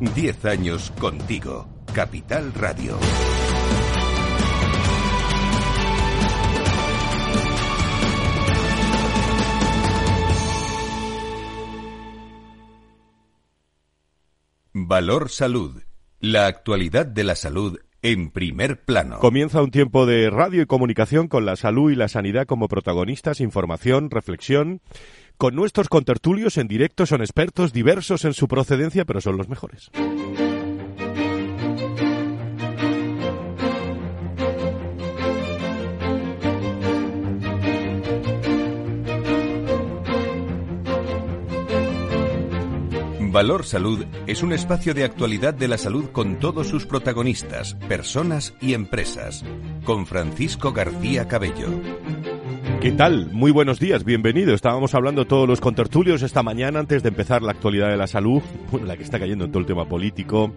10 años contigo. Capital Radio. Valor Salud. La actualidad de la salud en primer plano. Comienza un tiempo de radio y comunicación con la salud y la sanidad como protagonistas, información, reflexión. Con nuestros contertulios en directo son expertos diversos en su procedencia, pero son los mejores. Valor Salud es un espacio de actualidad de la salud con todos sus protagonistas, personas y empresas. Con Francisco García Cabello. ¿Qué tal? Muy buenos días, bienvenido. Estábamos hablando todos los contertulios esta mañana antes de empezar la actualidad de la salud, la que está cayendo en todo el tema político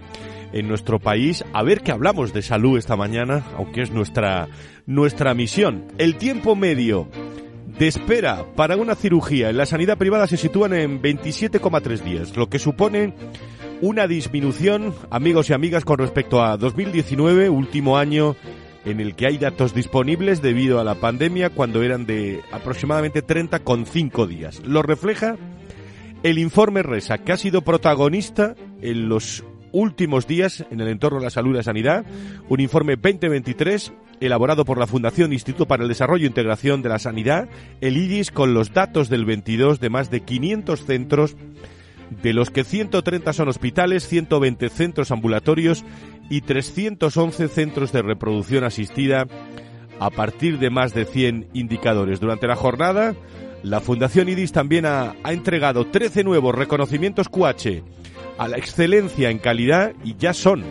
en nuestro país. A ver qué hablamos de salud esta mañana, aunque es nuestra, nuestra misión. El tiempo medio de espera para una cirugía en la sanidad privada se sitúan en 27,3 días, lo que supone una disminución, amigos y amigas, con respecto a 2019, último año en el que hay datos disponibles debido a la pandemia, cuando eran de aproximadamente 30,5 días. Lo refleja el informe RESA, que ha sido protagonista en los últimos días en el entorno de la salud y la sanidad, un informe 2023 elaborado por la Fundación Instituto para el Desarrollo e Integración de la Sanidad, el IDIS, con los datos del 22 de más de 500 centros, de los que 130 son hospitales, 120 centros ambulatorios y 311 centros de reproducción asistida a partir de más de 100 indicadores. Durante la jornada, la Fundación IDIS también ha, ha entregado 13 nuevos reconocimientos QH a la excelencia en calidad y ya son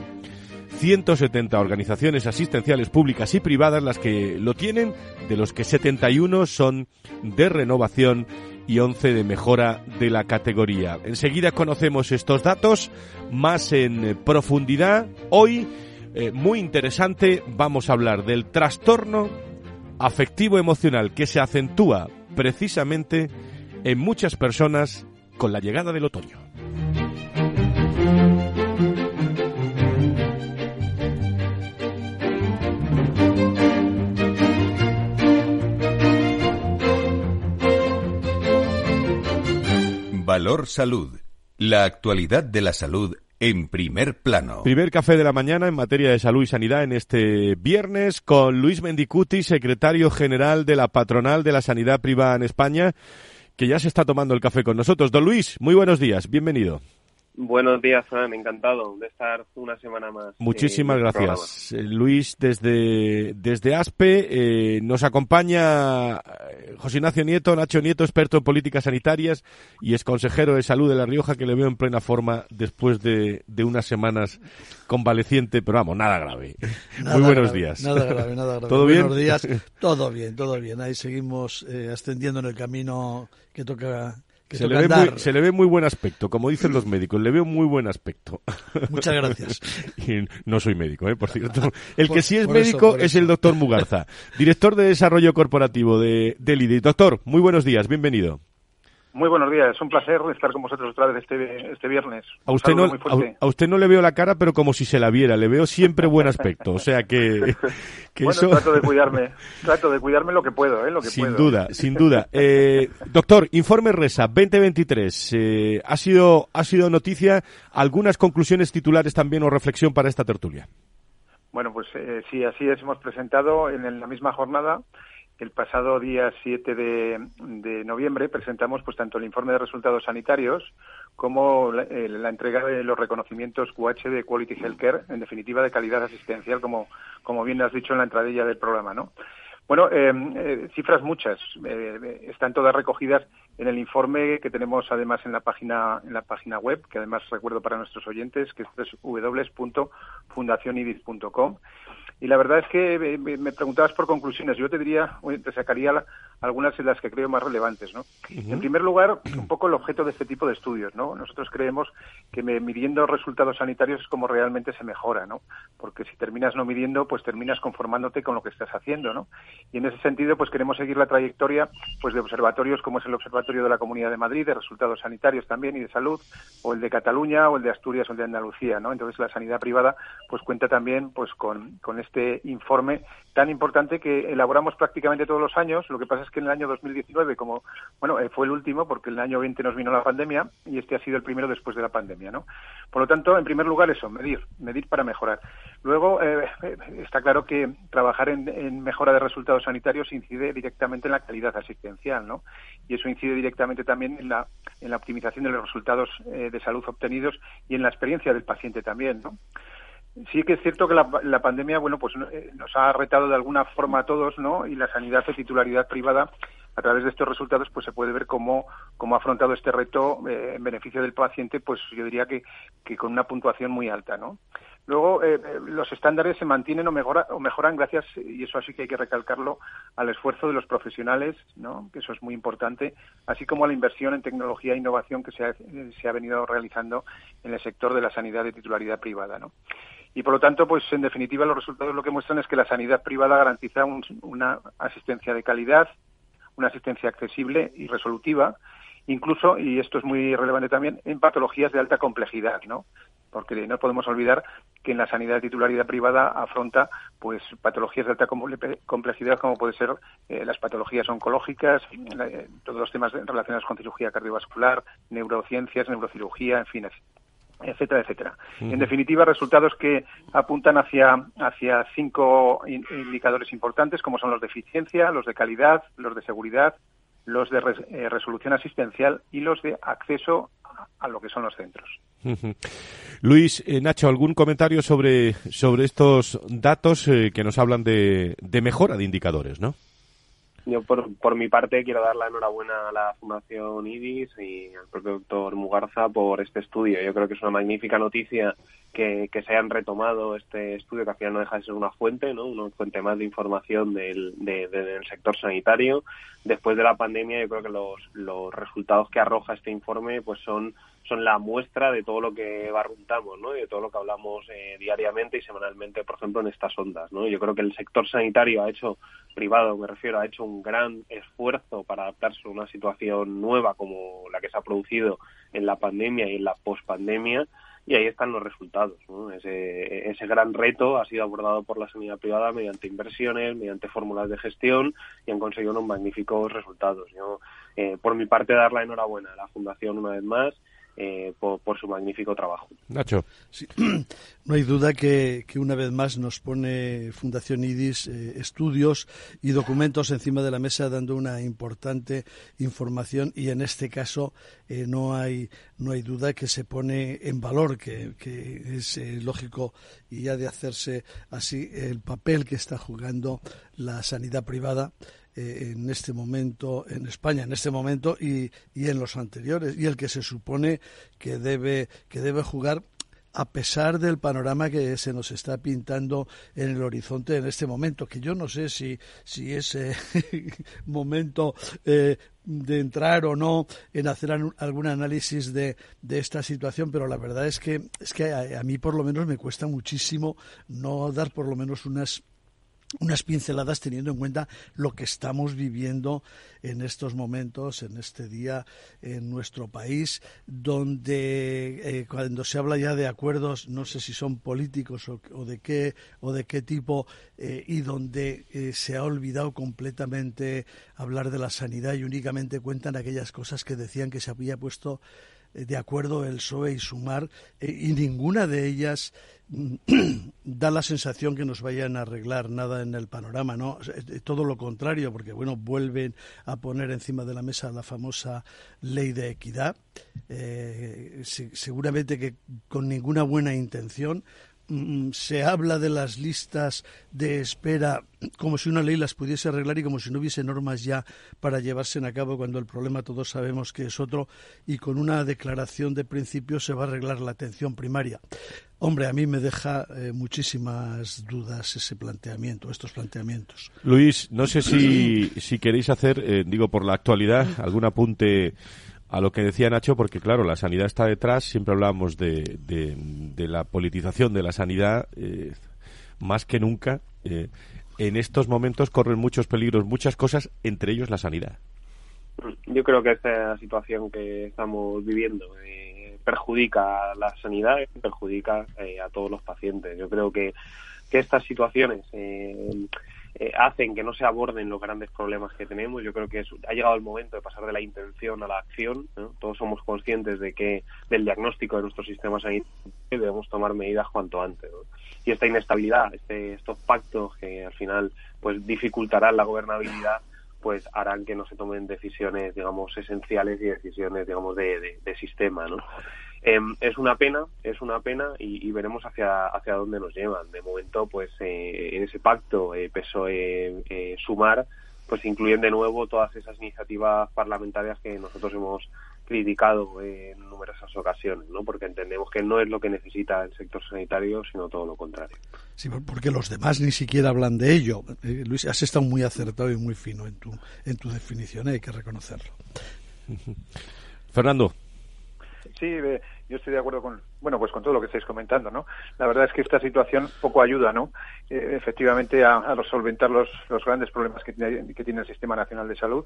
170 organizaciones asistenciales públicas y privadas las que lo tienen, de los que 71 son de renovación y 11 de mejora de la categoría. Enseguida conocemos estos datos más en profundidad. Hoy, eh, muy interesante, vamos a hablar del trastorno afectivo emocional que se acentúa precisamente en muchas personas con la llegada del otoño. Valor Salud. La actualidad de la salud en primer plano. Primer café de la mañana en materia de salud y sanidad en este viernes con Luis Mendicuti, secretario general de la Patronal de la Sanidad Privada en España, que ya se está tomando el café con nosotros. Don Luis, muy buenos días, bienvenido. Buenos días, Fran. Encantado de estar una semana más. Muchísimas gracias. Eh, Luis, desde, desde ASPE, eh, nos acompaña eh, José Ignacio Nieto, Nacho Nieto, experto en políticas sanitarias y es consejero de salud de La Rioja, que le veo en plena forma después de, de unas semanas convaleciente, pero vamos, nada grave. Muy buenos días. Nada grave, nada grave. ¿Todo bien? Buenos días. Todo bien, todo bien. Ahí seguimos ascendiendo en el camino que toca se le, ve muy, se le, ve muy, buen aspecto, como dicen los médicos, le veo muy buen aspecto. Muchas gracias. y no soy médico, ¿eh? por cierto. El que sí es médico es el doctor Mugarza, director de Desarrollo Corporativo de, del IDI. Doctor, muy buenos días, bienvenido. Muy buenos días, es un placer estar con vosotros otra vez este, este viernes. A usted, no, a, usted no le veo la cara, pero como si se la viera, le veo siempre buen aspecto, o sea que... que bueno, trato de cuidarme, trato de cuidarme lo que puedo, ¿eh? Lo que sin duda, sin duda. Eh, doctor, informe RESA 2023, eh, ha, sido, ha sido noticia, algunas conclusiones titulares también o reflexión para esta tertulia. Bueno, pues eh, sí, así es, hemos presentado en la misma jornada el pasado día 7 de, noviembre presentamos pues tanto el informe de resultados sanitarios como eh, la, entrega de los reconocimientos QH de Quality Healthcare, en definitiva de calidad asistencial, como, como bien has dicho en la entradilla del programa, ¿no? Bueno, eh, eh, cifras muchas, están todas recogidas en el informe que tenemos además en la página en la página web, que además recuerdo para nuestros oyentes, que es www.fundacionidis.com y la verdad es que me preguntabas por conclusiones. Yo te diría, te sacaría algunas de las que creo más relevantes, ¿no? En primer lugar, un poco el objeto de este tipo de estudios, ¿no? Nosotros creemos que midiendo resultados sanitarios es como realmente se mejora, ¿no? Porque si terminas no midiendo, pues terminas conformándote con lo que estás haciendo, ¿no? Y en ese sentido, pues queremos seguir la trayectoria, pues de observatorios como es el Observatorio de la Comunidad de Madrid, de resultados sanitarios también y de salud, o el de Cataluña, o el de Asturias, o el de Andalucía, ¿no? Entonces la sanidad privada, pues cuenta también, pues con, con este informe tan importante que elaboramos prácticamente todos los años. Lo que pasa es que en el año 2019, como, bueno, eh, fue el último, porque el año 20 nos vino la pandemia, y este ha sido el primero después de la pandemia, ¿no? Por lo tanto, en primer lugar eso, medir, medir para mejorar. Luego, eh, está claro que trabajar en, mejora de resultados sanitarios incide directamente en la calidad asistencial, ¿no? Y eso incide directamente también en la, en la optimización de los resultados eh, de salud obtenidos y en la experiencia del paciente también, ¿no? Sí que es cierto que la, pandemia, bueno, pues eh, nos ha retado de alguna forma a todos, ¿no? Y la sanidad de titularidad privada a través de estos resultados pues se puede ver cómo, cómo ha afrontado este reto eh, en beneficio del paciente, pues yo diría que, que con una puntuación muy alta, ¿no? Luego, eh, los estándares se mantienen o, mejora, o mejoran gracias, y eso sí que hay que recalcarlo, al esfuerzo de los profesionales, ¿no? que eso es muy importante, así como a la inversión en tecnología e innovación que se ha, se ha venido realizando en el sector de la sanidad de titularidad privada. ¿no? Y por lo tanto, pues en definitiva, los resultados lo que muestran es que la sanidad privada garantiza una asistencia de calidad, una asistencia accesible y resolutiva, incluso, y esto es muy relevante también, en patologías de alta complejidad, ¿no? Porque no podemos olvidar que en la sanidad de titularidad privada afronta pues patologías de alta complejidad como puede ser eh, las patologías oncológicas, eh, todos los temas relacionados con cirugía cardiovascular, neurociencias, neurocirugía, en fin, etcétera, etcétera. En definitiva, resultados que apuntan hacia, hacia cinco indicadores importantes, como son los de eficiencia, los de calidad, los de seguridad, los de eh, resolución asistencial y los de acceso a lo que son los centros. Luis, eh, Nacho, ¿algún comentario sobre, sobre estos datos eh, que nos hablan de, de mejora de indicadores, no? Yo, por, por mi parte, quiero dar la enhorabuena a la Fundación IDIS y al propio doctor Mugarza por este estudio. Yo creo que es una magnífica noticia que, que se hayan retomado este estudio, que al final no deja de ser una fuente, ¿no? una fuente más de información del, del sector sanitario. Después de la pandemia, yo creo que los, los resultados que arroja este informe pues son son la muestra de todo lo que barruntamos, ¿no? Y de todo lo que hablamos eh, diariamente y semanalmente, por ejemplo, en estas ondas, ¿no? Yo creo que el sector sanitario ha hecho, privado me refiero, ha hecho un gran esfuerzo para adaptarse a una situación nueva como la que se ha producido en la pandemia y en la pospandemia y ahí están los resultados. ¿no? Ese, ese gran reto ha sido abordado por la sanidad privada mediante inversiones, mediante fórmulas de gestión y han conseguido unos magníficos resultados. Yo, eh, por mi parte, dar la enhorabuena a la Fundación una vez más eh, por, su magnífico trabajo. Nacho. no hay duda que, una vez más nos pone Fundación IDIS eh, estudios y documentos encima de la mesa dando una importante información y en este caso eh, no, hay, no hay duda que se pone en valor, que, que es lógico y ha de hacerse así el papel que está jugando la sanidad privada eh, en este momento en España, en este momento y, y en los anteriores, y el que se supone que debe, que debe jugar a pesar del panorama que se nos está pintando en el horizonte en este momento, que yo no sé si, si es momento eh, de entrar o no en hacer algún análisis de, de, esta situación, pero la verdad es que, es que a, mí por lo menos me cuesta muchísimo no dar por lo menos unas unas pinceladas teniendo en cuenta lo que estamos viviendo en estos momentos, en este día en nuestro país, donde eh, cuando se habla ya de acuerdos, no sé si son políticos o, de qué o de qué tipo, eh, y donde eh, se ha olvidado completamente hablar de la sanidad y únicamente cuentan aquellas cosas que decían que se había puesto de acuerdo el PSOE y Sumar, y ninguna de ellas da la sensación que nos vayan a arreglar nada en el panorama, ¿no? Todo lo contrario, porque bueno, vuelven a poner encima de la mesa la famosa ley de equidad, eh, seguramente que con ninguna buena intención, se habla de las listas de espera como si una ley las pudiese arreglar y como si no hubiese normas ya para llevarse a cabo cuando el problema todos sabemos que es otro y con una declaración de principio se va a arreglar la atención primaria. Hombre, a mí me deja eh, muchísimas dudas ese planteamiento, estos planteamientos. Luis, no sé si, si queréis hacer, eh, digo por la actualidad, algún apunte a lo que decía Nacho, porque claro, la sanidad está detrás, siempre hablamos de, de, la politización de la sanidad, eh, más que nunca. en estos momentos corren muchos peligros, muchas cosas, entre ellos la sanidad. Yo creo que esta situación que estamos viviendo perjudica a la sanidad y perjudica eh, a todos los pacientes. Yo creo que, que estas situaciones eh, hacen que no se aborden los grandes problemas que tenemos. Yo creo que ha llegado el momento de pasar de la intención a la acción. Todos somos conscientes de que del diagnóstico de nuestro sistema sanitario debemos tomar medidas cuanto antes. Y esta inestabilidad, este, estos pactos que al final pues dificultarán la gobernabilidad pues harán que no se tomen decisiones, digamos, esenciales y decisiones, digamos, de, de, sistema, ¿no? Em, es una pena, es una pena y, veremos hacia hacia dónde nos llevan. De momento, pues eh, en ese pacto eh, PSOE eh, sumar, pues incluyen de nuevo todas esas iniciativas parlamentarias que nosotros hemos criticado en numerosas ocasiones, ¿no? Porque entendemos que no es lo que necesita el sector sanitario, sino todo lo contrario. Sí, porque los demás ni siquiera hablan de ello. Eh, Luis, has estado muy acertado y muy fino en tu, en tu definición, hay que reconocerlo. Fernando. Sí, yo estoy de acuerdo con, bueno, pues con todo lo que estáis comentando, ¿no? La verdad es que esta situación poco ayuda, ¿no? Eh, efectivamente a, solventar los, los grandes problemas que tiene, que tiene el Sistema Nacional de Salud.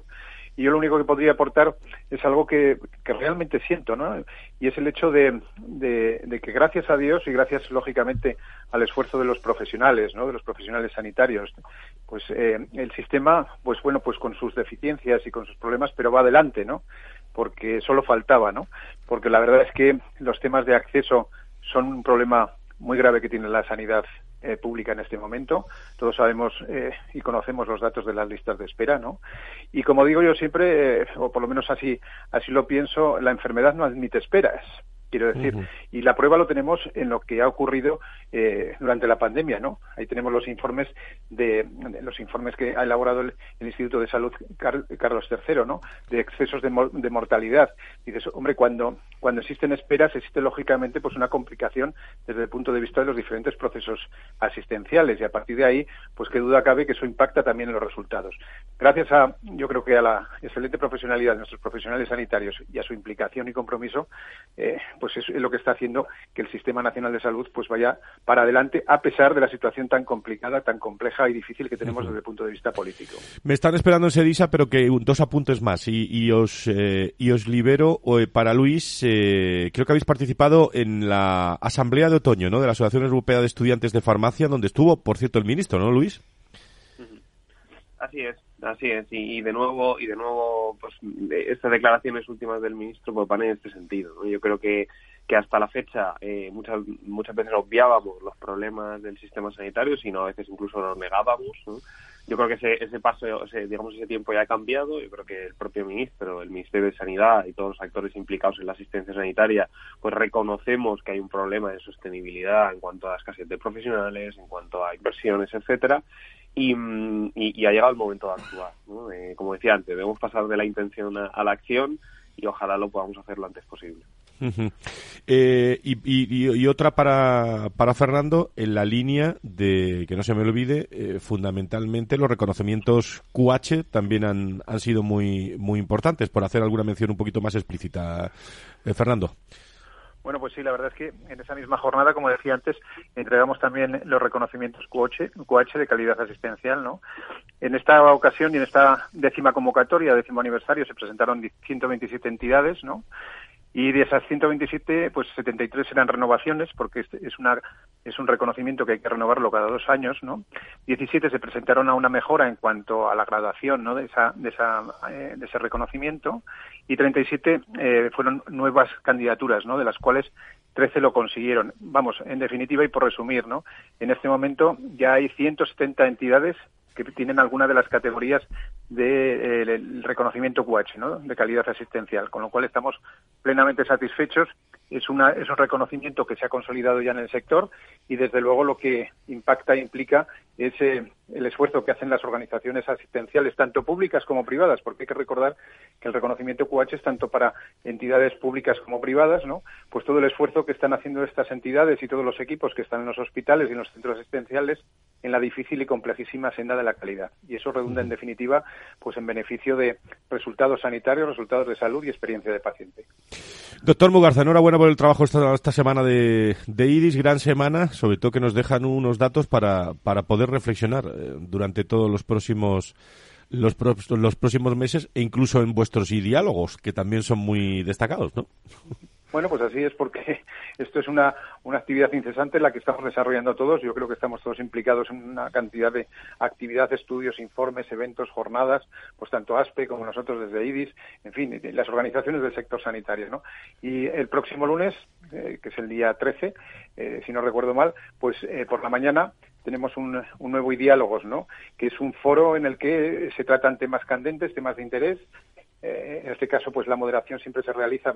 Y yo lo único que podría aportar es algo que, que realmente siento, ¿no? Y es el hecho de, de, de, que gracias a Dios y gracias, lógicamente, al esfuerzo de los profesionales, ¿no? De los profesionales sanitarios, pues eh, el sistema, pues bueno, pues con sus deficiencias y con sus problemas, pero va adelante, ¿no? Porque solo faltaba, ¿no? Porque la verdad es que los temas de acceso son un problema muy grave que tiene la sanidad eh, pública en este momento. Todos sabemos eh, y conocemos los datos de las listas de espera, ¿no? Y como digo yo siempre, eh, o por lo menos así, así lo pienso, la enfermedad no admite esperas quiero decir. Y la prueba lo tenemos en lo que ha ocurrido eh, durante la pandemia, ¿no? Ahí tenemos los informes de, los informes que ha elaborado el, Instituto de Salud Carlos III, ¿no? De excesos de, de, mortalidad. Y dices, hombre, cuando cuando existen esperas existe lógicamente pues una complicación desde el punto de vista de los diferentes procesos asistenciales y a partir de ahí, pues qué duda cabe que eso impacta también en los resultados. Gracias a, yo creo que a la excelente profesionalidad de nuestros profesionales sanitarios y a su implicación y compromiso, eh, pues es lo que está haciendo que el Sistema Nacional de Salud pues vaya para adelante a pesar de la situación tan complicada, tan compleja y difícil que tenemos desde el punto de vista político. Me están esperando en Sedisa, pero que dos apuntes más y, os eh, y os libero eh, para Luis. Eh, creo que habéis participado en la asamblea de otoño, ¿no? De la Asociación Europea de Estudiantes de Farmacia, donde estuvo, por cierto, el ministro, ¿no, Luis? Así es. Así es, y, de nuevo, y de nuevo, pues estas declaraciones últimas del ministro pues, van en este sentido. Yo creo que, que hasta la fecha eh, muchas muchas veces obviábamos los problemas del sistema sanitario, sino a veces incluso los negábamos. Yo creo que ese, ese paso, ese, digamos, ese tiempo ya ha cambiado. Yo creo que el propio ministro, el Ministerio de Sanidad y todos los actores implicados en la asistencia sanitaria, pues reconocemos que hay un problema de sostenibilidad en cuanto a escasez de profesionales, en cuanto a inversiones, etcétera y, y, ha llegado el momento de actuar. Eh, como decía antes, debemos pasar de la intención a, la acción y ojalá lo podamos hacer lo antes posible. eh, y, otra para, para Fernando, en la línea de, que no se me olvide, eh, fundamentalmente los reconocimientos QH también han, han sido muy, muy importantes, por hacer alguna mención un poquito más explícita. Fernando. Bueno, pues sí, la verdad es que en esa misma jornada, como decía antes, entregamos también los reconocimientos QH, de calidad asistencial, ¿no? En esta ocasión y en esta décima convocatoria, décimo aniversario, se presentaron 127 entidades, ¿no? Y de esas 127, pues 73 eran renovaciones, porque es, una, es un reconocimiento que hay que renovarlo cada dos años, ¿no? 17 se presentaron a una mejora en cuanto a la graduación, ¿no? De, esa, de, esa, eh, de ese reconocimiento. Y 37 eh, fueron nuevas candidaturas, ¿no? De las cuales 13 lo consiguieron. Vamos, en definitiva y por resumir, ¿no? En este momento ya hay 170 entidades que tienen alguna de las categorías del de, eh, reconocimiento QH, ¿no? de calidad asistencial, con lo cual estamos plenamente satisfechos. Es, una, es un reconocimiento que se ha consolidado ya en el sector y, desde luego, lo que impacta e implica es eh, el esfuerzo que hacen las organizaciones asistenciales, tanto públicas como privadas, porque hay que recordar que el reconocimiento QH es tanto para entidades públicas como privadas, ¿no? Pues todo el esfuerzo que están haciendo estas entidades y todos los equipos que están en los hospitales y en los centros asistenciales en la difícil y complejísima senda de la calidad. Y eso redunda, en definitiva, pues en beneficio de resultados sanitarios, resultados de salud y experiencia de paciente. Doctor Mugarza, enhorabuena por el trabajo esta, esta semana de, de, IRIS, gran semana, sobre todo que nos dejan unos datos para, para poder reflexionar durante todos los próximos los, los próximos meses e incluso en vuestros diálogos, que también son muy destacados, ¿no? Bueno, pues así es porque esto es una, una actividad incesante en la que estamos desarrollando todos. Yo creo que estamos todos implicados en una cantidad de actividades, estudios, informes, eventos, jornadas, pues tanto ASPE como nosotros desde IDIS, en fin, las organizaciones del sector sanitario. ¿no? Y el próximo lunes, eh, que es el día 13, eh, si no recuerdo mal, pues eh, por la mañana tenemos un, un nuevo Diálogos, ¿no? que es un foro en el que se tratan temas candentes, temas de interés. en este caso, pues la moderación siempre se realiza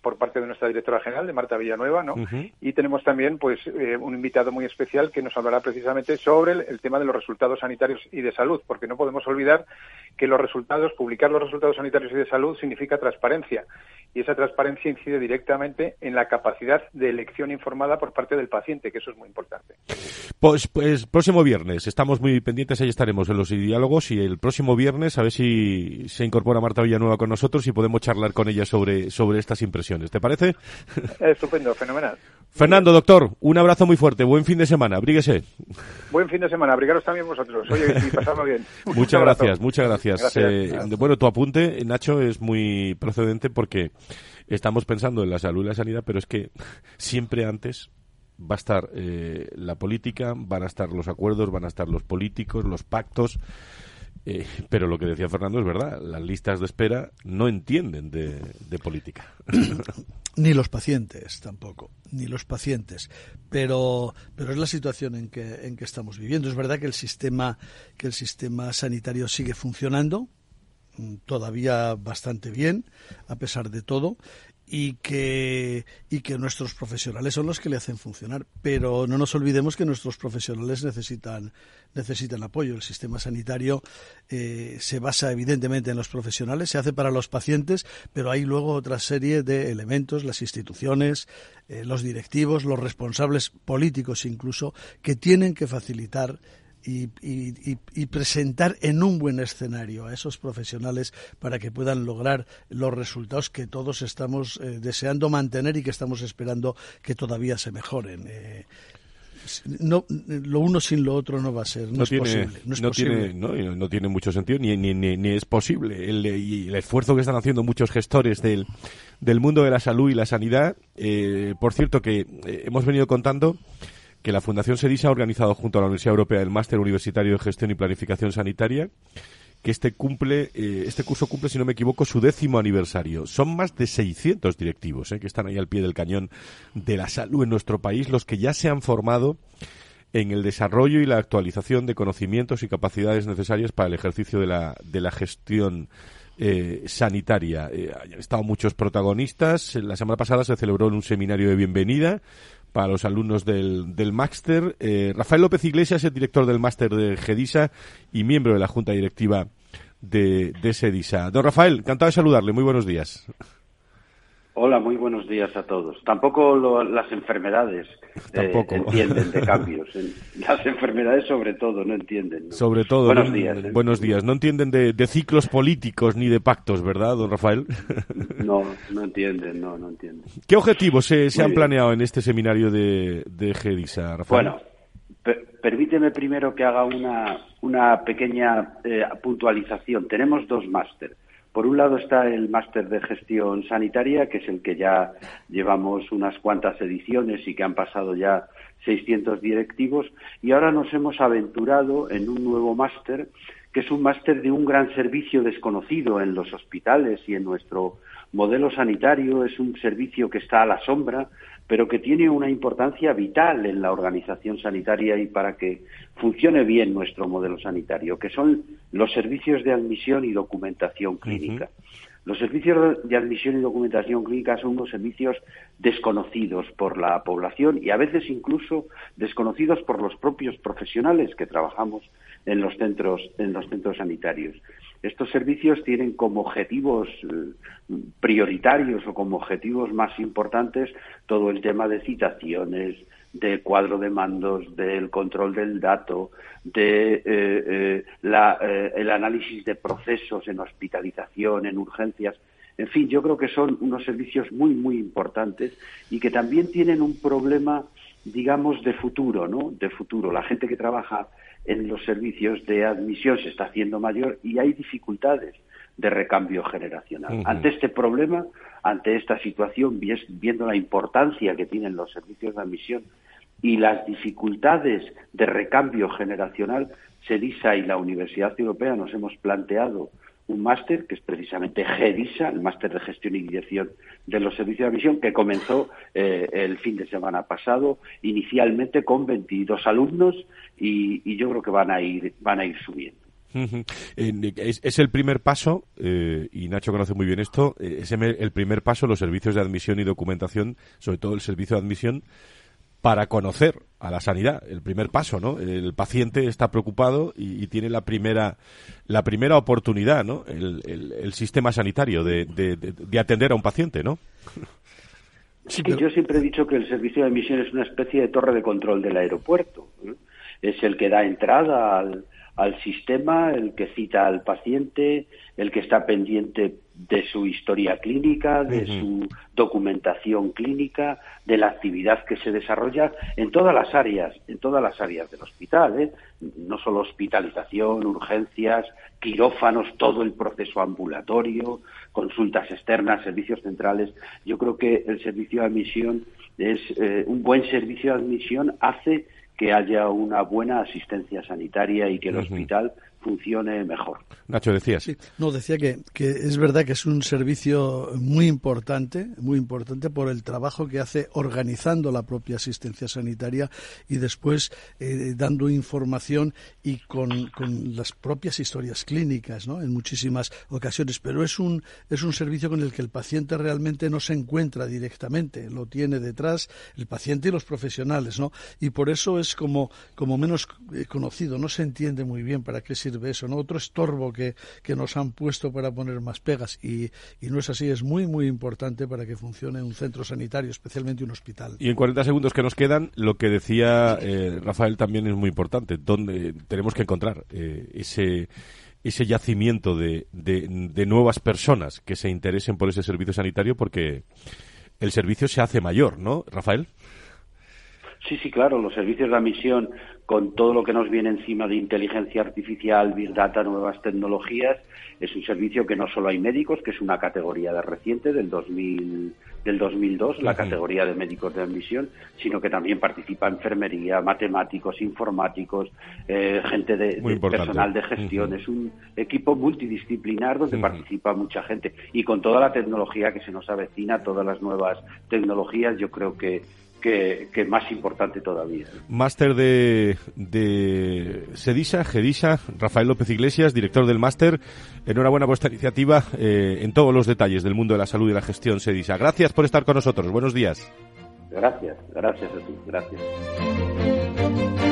por parte de nuestra directora general, de Marta Villanueva, ¿no? Y tenemos también, pues, eh, un invitado muy especial que nos hablará precisamente sobre el, tema de los resultados sanitarios y de salud, porque no podemos olvidar que los resultados, publicar los resultados sanitarios y de salud significa transparencia, y esa transparencia incide directamente en la capacidad de elección informada por parte del paciente, que eso es muy importante. Pues, pues próximo viernes, estamos muy pendientes, ahí estaremos en los diálogos, y el próximo viernes a ver si se incorpora Marta Villanueva con nosotros y podemos charlar con ella sobre, sobre estas impresiones. ¿Te parece? Estupendo, fenomenal. Fernando, doctor, un abrazo muy fuerte. Buen fin de semana. Abríguese. Buen fin de semana. Abrigaros también vosotros. Oye, y pasadlo bien. muchas gracias, muchas gracias. Eh, bueno, tu apunte, Nacho, es muy procedente porque estamos pensando en la salud y la sanidad, pero es que siempre antes va a estar eh, la política, van a estar los acuerdos, van a estar los políticos, los pactos. Eh, pero lo que decía Fernando es verdad, las listas de espera no entienden de, política. ni los pacientes tampoco, ni los pacientes. Pero, pero es la situación en que, en que estamos viviendo. Es verdad que el sistema, que el sistema sanitario sigue funcionando mm, todavía bastante bien, a pesar de todo, y que, y que nuestros profesionales son los que le hacen funcionar. Pero no nos olvidemos que nuestros profesionales necesitan, necesitan apoyo. El sistema sanitario eh, se basa evidentemente en los profesionales, se hace para los pacientes, pero hay luego otra serie de elementos, las instituciones, eh, los directivos, los responsables políticos incluso, que tienen que facilitar y, presentar en un buen escenario a esos profesionales para que puedan lograr los resultados que todos estamos eh, deseando mantener y que estamos esperando que todavía se mejoren. Eh, no, lo uno sin lo otro no va a ser, no, es tiene, posible. No, Tiene, no, tiene mucho sentido ni, ni, ni, es posible. El, y el esfuerzo que están haciendo muchos gestores del, del mundo de la salud y la sanidad, eh, por cierto que hemos venido contando que la Fundación SEDISA ha organizado junto a la Universidad Europea el Máster Universitario de Gestión y Planificación Sanitaria, que este cumple, eh, este curso cumple, si no me equivoco, su décimo aniversario. Son más de 600 directivos eh, que están ahí al pie del cañón de la salud en nuestro país, los que ya se han formado en el desarrollo y la actualización de conocimientos y capacidades necesarias para el ejercicio de la, de la gestión eh, sanitaria. han estado muchos protagonistas. La semana pasada se celebró un seminario de bienvenida para los alumnos del, del máster. Eh, Rafael López Iglesias es director del máster de GEDISA y miembro de la junta directiva de, de SEDISA. Don Rafael, encantado de saludarle. Muy buenos días. Hola, muy buenos días a todos. Tampoco las enfermedades eh, entienden de cambios. Las enfermedades sobre todo no entienden. Sobre todo. Buenos días. ¿eh? Buenos días. No entienden de, ciclos políticos ni de pactos, ¿verdad, don Rafael? No, no entienden, no, no entienden. ¿Qué objetivos se, han planeado en este seminario de, de GEDISA, Rafael? Bueno, permíteme primero que haga una, una pequeña eh, puntualización. Tenemos dos másteres. Por un lado está el máster de gestión sanitaria, que es el que ya llevamos unas cuantas ediciones y que han pasado ya 600 directivos, y ahora nos hemos aventurado en un nuevo máster, que es un máster de un gran servicio desconocido en los hospitales y en nuestro modelo sanitario. Es un servicio que está a la sombra pero que tiene una importancia vital en la organización sanitaria y para que funcione bien nuestro modelo sanitario, que son los servicios de admisión y documentación clínica. Los servicios de admisión y documentación clínica son unos servicios desconocidos por la población y a veces incluso desconocidos por los propios profesionales que trabajamos en los centros, en los centros sanitarios. Estos servicios tienen como objetivos eh, prioritarios o como objetivos más importantes todo el tema de citaciones, de cuadro de mandos, del control del dato, de eh, eh, el análisis de procesos en hospitalización, en urgencias. En fin, yo creo que son unos servicios muy, muy importantes y que también tienen un problema, digamos, de futuro, ¿no? De futuro. La gente que trabaja en los servicios de admisión se está haciendo mayor y hay dificultades de recambio generacional. Ante este problema, ante esta situación, viendo la importancia que tienen los servicios de admisión y las dificultades de recambio generacional, SEDISA y la Universidad Europea nos hemos planteado un máster que es precisamente GEDISA, el máster de gestión y dirección de los servicios de admisión, que comenzó eh, el fin de semana pasado, inicialmente con 22 alumnos y, yo creo que van a ir, van a ir subiendo. Es, el primer paso, eh, y Nacho conoce muy bien esto, eh, es el primer paso los servicios de admisión y documentación, sobre todo el servicio de admisión, para conocer a la sanidad, el primer paso, ¿no? El paciente está preocupado y, tiene la primera, la primera oportunidad, ¿no? El, sistema sanitario de, de, atender a un paciente, ¿no? Sí, Yo siempre he dicho que el servicio de admisión es una especie de torre de control del aeropuerto. Es el que da entrada al, al sistema, el que cita al paciente, el que está pendiente de su historia clínica, de su documentación clínica, de la actividad que se desarrolla en todas las áreas, en todas las áreas del hospital, ¿eh? no solo hospitalización, urgencias, quirófanos, todo el proceso ambulatorio, consultas externas, servicios centrales. Yo creo que el servicio de admisión es eh, un buen servicio de admisión hace que haya una buena asistencia sanitaria y que el hospital funcione mejor. Nacho, decías. Sí, no, decía que, que, es verdad que es un servicio muy importante, muy importante por el trabajo que hace organizando la propia asistencia sanitaria y después eh, dando información y con, con, las propias historias clínicas, ¿no? En muchísimas ocasiones. Pero es un, es un servicio con el que el paciente realmente no se encuentra directamente, lo tiene detrás el paciente y los profesionales, ¿no? Y por eso es como, como menos eh, conocido, no se entiende muy bien para qué sirve ¿no? Otro estorbo que, que nos han puesto para poner más pegas y, y, no es así, es muy, muy importante para que funcione un centro sanitario, especialmente un hospital. Y en 40 segundos que nos quedan, lo que decía eh, Rafael también es muy importante, donde tenemos que encontrar eh, ese ese yacimiento de, de, nuevas personas que se interesen por ese servicio sanitario porque el servicio se hace mayor, ¿no, Rafael? Sí, sí, claro, los servicios de admisión con todo lo que nos viene encima de inteligencia artificial, Big Data, nuevas tecnologías, es un servicio que no solo hay médicos, que es una categoría de reciente del 2000, del 2002, la categoría de médicos de admisión, sino que también participa enfermería, matemáticos, informáticos, eh, gente de, personal de gestión. Es un equipo multidisciplinar donde participa mucha gente. Y con toda la tecnología que se nos avecina, todas las nuevas tecnologías, yo creo que que, más importante todavía. Máster de, de SEDISA, GEDISA, Rafael López Iglesias, director del máster. Enhorabuena por esta iniciativa eh, en todos los detalles del mundo de la salud y la gestión SEDISA. Gracias por estar con nosotros. Buenos días. Gracias, gracias a ti, gracias.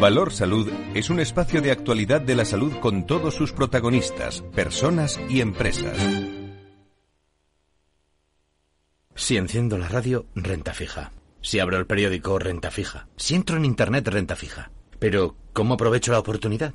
Valor Salud es un espacio de actualidad de la salud con todos sus protagonistas, personas y empresas. Si enciendo la radio, renta fija. Si abro el periódico, renta fija. Si entro en Internet, renta fija. Pero, ¿cómo aprovecho la oportunidad?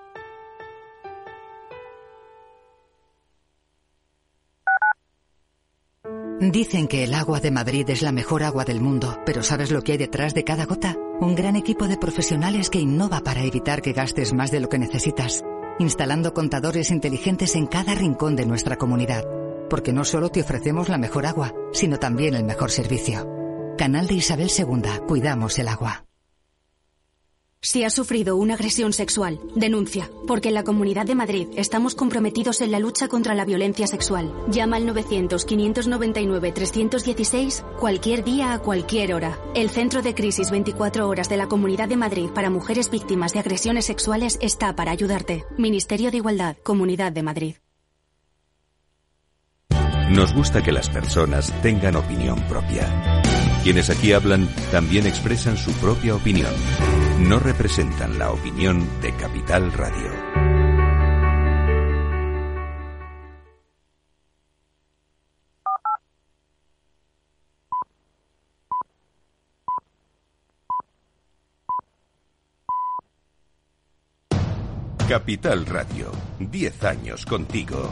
Dicen que el agua de Madrid es la mejor agua del mundo, pero ¿sabes lo que hay detrás de cada gota? Un gran equipo de profesionales que innova para evitar que gastes más de lo que necesitas, instalando contadores inteligentes en cada rincón de nuestra comunidad. Porque no solo te ofrecemos la mejor agua, sino también el mejor servicio. Canal de Isabel II, cuidamos el agua. Si has sufrido una agresión sexual, denuncia, porque en la Comunidad de Madrid estamos comprometidos en la lucha contra la violencia sexual. Llama al 900-599-316 cualquier día a cualquier hora. El Centro de Crisis 24 Horas de la Comunidad de Madrid para Mujeres Víctimas de Agresiones Sexuales está para ayudarte. Ministerio de Igualdad, Comunidad de Madrid. Nos gusta que las personas tengan opinión propia. Quienes aquí hablan también expresan su propia opinión. No representan la opinión de Capital Radio. Capital Radio, 10 años contigo.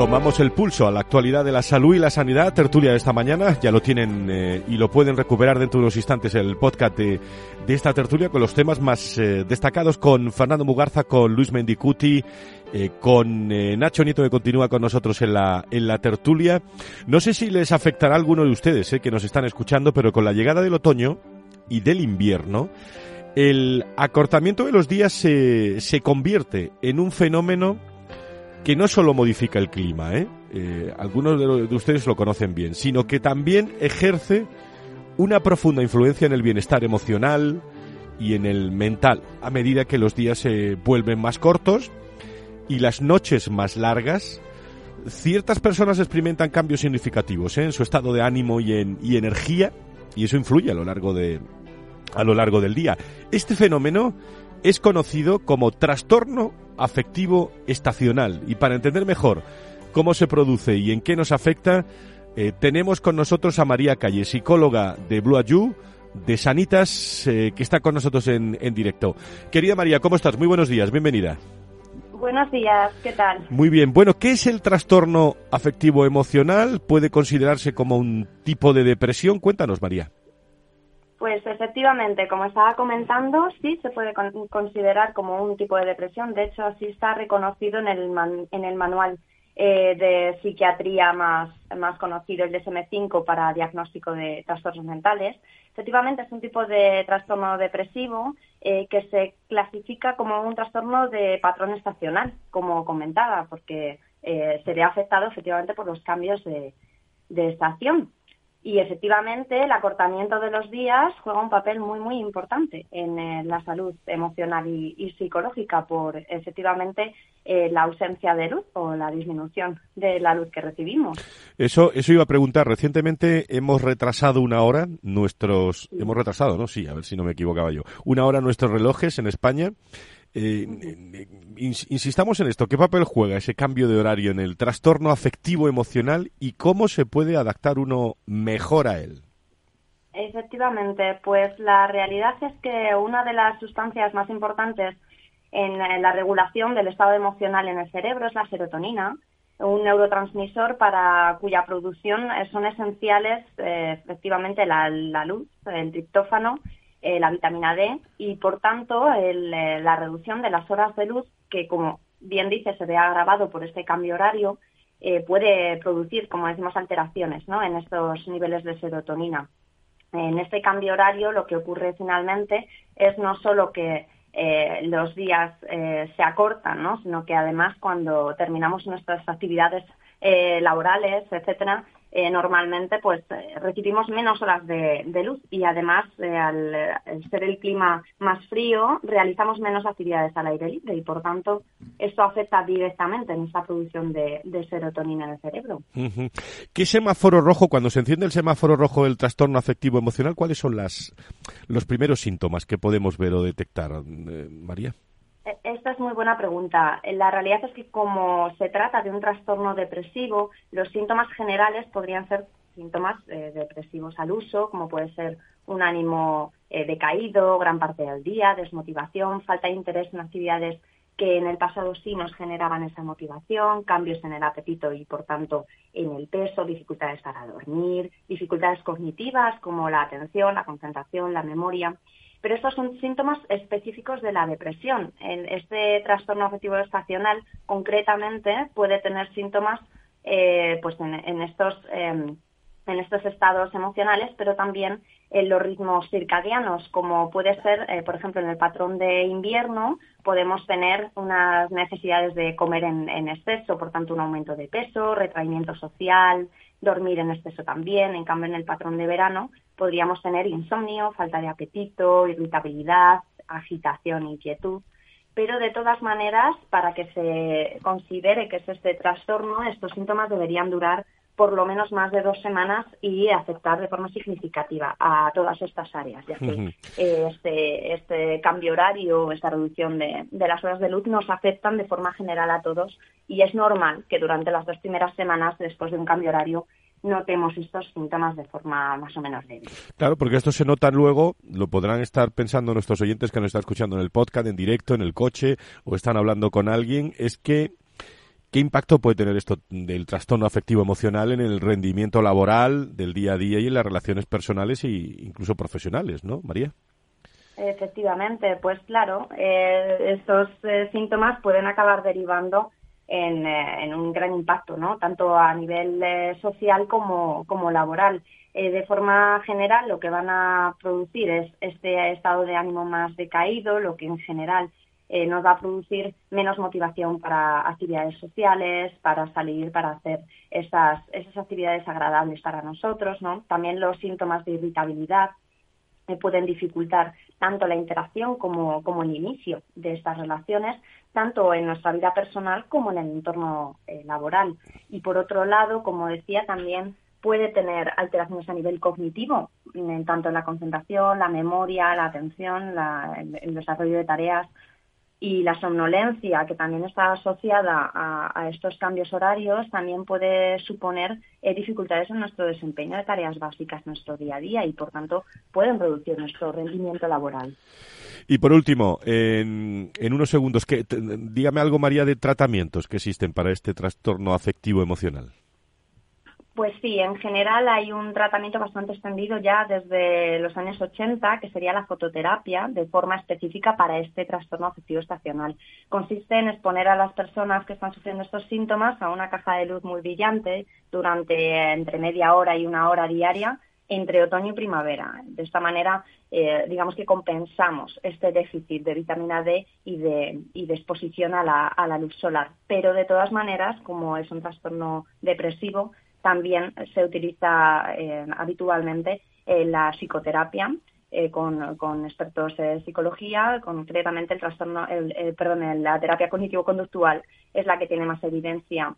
Tomamos el pulso a la actualidad de la salud y la sanidad, tertulia de esta mañana. Ya lo tienen eh, y lo pueden recuperar dentro de unos instantes el podcast de, esta tertulia con los temas más eh, destacados con Fernando Mugarza, con Luis Mendicuti eh, con Nacho Nieto que continúa con nosotros en la, en la tertulia. No sé si les afectará a alguno de ustedes que nos están escuchando, pero con la llegada del otoño y del invierno, el acortamiento de los días se, se convierte en un fenómeno que no solo modifica el clima, ¿eh? algunos de, de ustedes lo conocen bien, sino que también ejerce una profunda influencia en el bienestar emocional y en el mental, a medida que los días se vuelven más cortos y las noches más largas, ciertas personas experimentan cambios significativos ¿eh? en su estado de ánimo y, en, y energía, y eso influye a lo largo de a lo largo del día. Este fenómeno es conocido como trastorno afectivo estacional y para entender mejor cómo se produce y en qué nos afecta, eh, tenemos con nosotros a María Calle, psicóloga de Blue Ayu, de Sanitas, eh, que está con nosotros en, en directo. Querida María, ¿cómo estás? Muy buenos días, bienvenida. Buenos días, ¿qué tal? Muy bien, bueno, ¿qué es el trastorno afectivo emocional? ¿Puede considerarse como un tipo de depresión? Cuéntanos, María. Pues efectivamente, como estaba comentando, sí se puede considerar como un tipo de depresión. De hecho, así está reconocido en el, en el manual eh, de psiquiatría más, más conocido, el DSM-5 para diagnóstico de trastornos mentales. Efectivamente, es un tipo de trastorno depresivo eh, que se clasifica como un trastorno de patrón estacional, como comentaba, porque eh, sería afectado efectivamente por los cambios de, de estación. Y efectivamente el acortamiento de los días juega un papel muy, muy importante en eh, la salud emocional y, psicológica por efectivamente eh, la ausencia de luz o la disminución de la luz que recibimos. Eso, eso iba a preguntar. Recientemente hemos retrasado una hora nuestros, hemos retrasado, ¿no? Sí, a ver si no me equivocaba yo. Una hora nuestros relojes en España eh, insistamos en esto, ¿qué papel juega ese cambio de horario en el trastorno afectivo emocional y cómo se puede adaptar uno mejor a él? Efectivamente, pues la realidad es que una de las sustancias más importantes en la regulación del estado emocional en el cerebro es la serotonina, un neurotransmisor para cuya producción son esenciales eh, efectivamente la, la luz, el triptófano la vitamina D y, por tanto, la reducción de las horas de luz, que como bien dice, se ve agravado por este cambio horario, puede producir, como decimos, alteraciones ¿no? en estos niveles de serotonina. En este cambio horario lo que ocurre finalmente es no solo que eh, los días eh, se acortan, ¿no? sino que además cuando terminamos nuestras actividades eh, laborales, etcétera, eh, normalmente pues eh, recibimos menos horas de, luz y además eh, al, ser el clima más frío realizamos menos actividades al aire libre y por tanto esto afecta directamente en esta producción de, serotonina en el cerebro. ¿Qué semáforo rojo, cuando se enciende el semáforo rojo del trastorno afectivo emocional, cuáles son las, los primeros síntomas que podemos ver o detectar, María? Esta es muy buena pregunta. La realidad es que como se trata de un trastorno depresivo, los síntomas generales podrían ser síntomas eh, depresivos al uso, como puede ser un ánimo eh, decaído gran parte del día, desmotivación, falta de interés en actividades que en el pasado sí nos generaban esa motivación, cambios en el apetito y por tanto en el peso, dificultades para dormir, dificultades cognitivas como la atención, la concentración, la memoria. Pero estos son síntomas específicos de la depresión. Este trastorno afectivo estacional, concretamente, puede tener síntomas eh, pues en, estos, em, en estos estados emocionales, pero también en los ritmos circadianos, como puede ser, eh, por ejemplo, en el patrón de invierno, podemos tener unas necesidades de comer en exceso, por tanto, un aumento de peso, retraimiento social, dormir en exceso también. En cambio, en el patrón de verano podríamos tener insomnio, falta de apetito, irritabilidad, agitación, inquietud. Pero de todas maneras, para que se considere que es este trastorno, estos síntomas deberían durar por lo menos más de dos semanas y afectar de forma significativa a todas estas áreas, ya que este, este cambio horario, esta reducción de, de, las horas de luz nos afectan de forma general a todos y es normal que durante las dos primeras semanas después de un cambio horario notemos estos síntomas de forma más o menos débil. Claro, porque esto se nota luego, lo podrán estar pensando nuestros oyentes que nos están escuchando en el podcast, en directo, en el coche o están hablando con alguien, es que ¿Qué impacto puede tener esto del trastorno afectivo emocional en el rendimiento laboral del día a día y en las relaciones personales e incluso profesionales, ¿no, María? Efectivamente, pues claro, eh, estos eh, síntomas pueden acabar derivando eh, en, un gran impacto, ¿no? Tanto a nivel eh, social como, como laboral. Eh, de forma general, lo que van a producir es este estado de ánimo más decaído, lo que en general nos va a producir menos motivación para actividades sociales, para salir, para hacer esas, esas actividades agradables para nosotros, ¿no? También los síntomas de irritabilidad pueden dificultar tanto la interacción como, como el inicio de estas relaciones, tanto en nuestra vida personal como en el entorno eh, laboral. Y por otro lado, como decía, también puede tener alteraciones a nivel cognitivo, en tanto en la concentración, la memoria, la atención, el, desarrollo de tareas y la somnolencia, que también está asociada a, estos cambios horarios, también puede suponer eh, dificultades en nuestro desempeño de tareas básicas nuestro día a día y, por tanto, pueden reducir nuestro rendimiento laboral. Y por último, en, unos segundos, que, dígame algo, María, de tratamientos que existen para este trastorno afectivo emocional. Pues sí, en general hay un tratamiento bastante extendido ya desde los años 80, que sería la fototerapia, de forma específica para este trastorno afectivo estacional. Consiste en exponer a las personas que están sufriendo estos síntomas a una caja de luz muy brillante durante entre media hora y una hora diaria entre otoño y primavera. De esta manera, eh, digamos que compensamos este déficit de vitamina D y de, y de exposición a la, a la luz solar. Pero de todas maneras, como es un trastorno depresivo, también se utiliza eh, habitualmente eh, la psicoterapia eh, con, expertos de psicología, concretamente el trastorno, perdón, la terapia cognitivo-conductual es la que tiene más evidencia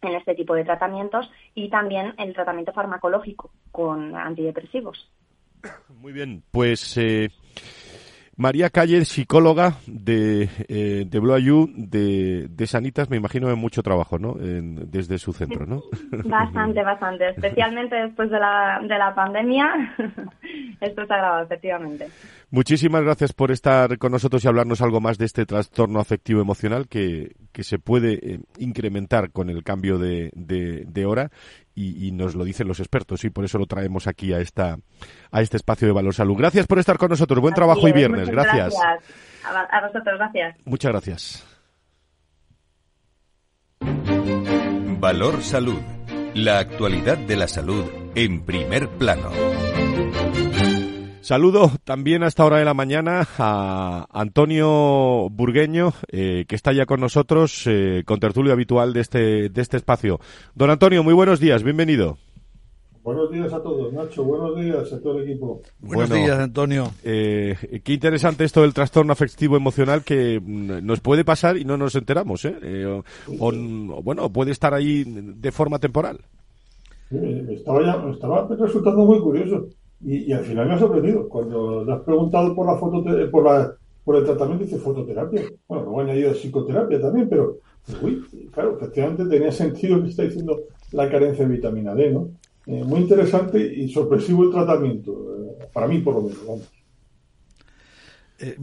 en este tipo de tratamientos y también el tratamiento farmacológico con antidepresivos. Muy bien, pues María Calle, psicóloga de, eh, de Blue de, de, Sanitas, me imagino en mucho trabajo, ¿no? desde su centro, ¿no? Bastante, bastante. Especialmente después de la, de la pandemia, esto se ha grabado, efectivamente. Muchísimas gracias por estar con nosotros y hablarnos algo más de este trastorno afectivo emocional que, que se puede eh, incrementar con el cambio de, de, de hora y, nos lo dicen los expertos y por eso lo traemos aquí a esta a este espacio de Valor Salud. Gracias por estar con nosotros. Buen trabajo y viernes. Gracias. gracias. A, a vosotros, gracias. Muchas gracias. Valor Salud. La actualidad de la salud en primer plano. Saludo también a esta hora de la mañana a Antonio Burgueño, eh, que está ya con nosotros, eh, con tertulio habitual de este, de este espacio. Don Antonio, muy buenos días, bienvenido. Buenos días a todos, Nacho. Buenos días a todo el equipo. Buenos días, Antonio. Eh, qué interesante esto del trastorno afectivo emocional que mm, nos puede pasar y no nos enteramos, ¿eh? o, bueno, puede estar ahí de forma temporal. estaba, ya, estaba resultando muy curioso. Y, al final me ha sorprendido. Cuando le has preguntado por la foto, por, la, por el tratamiento, dice fototerapia. Bueno, luego he añadido psicoterapia también, pero, uy, claro, efectivamente tenía sentido que está diciendo la carencia de vitamina D, ¿no? Eh, muy interesante y sorpresivo el tratamiento, eh, para mí por lo menos. Eh,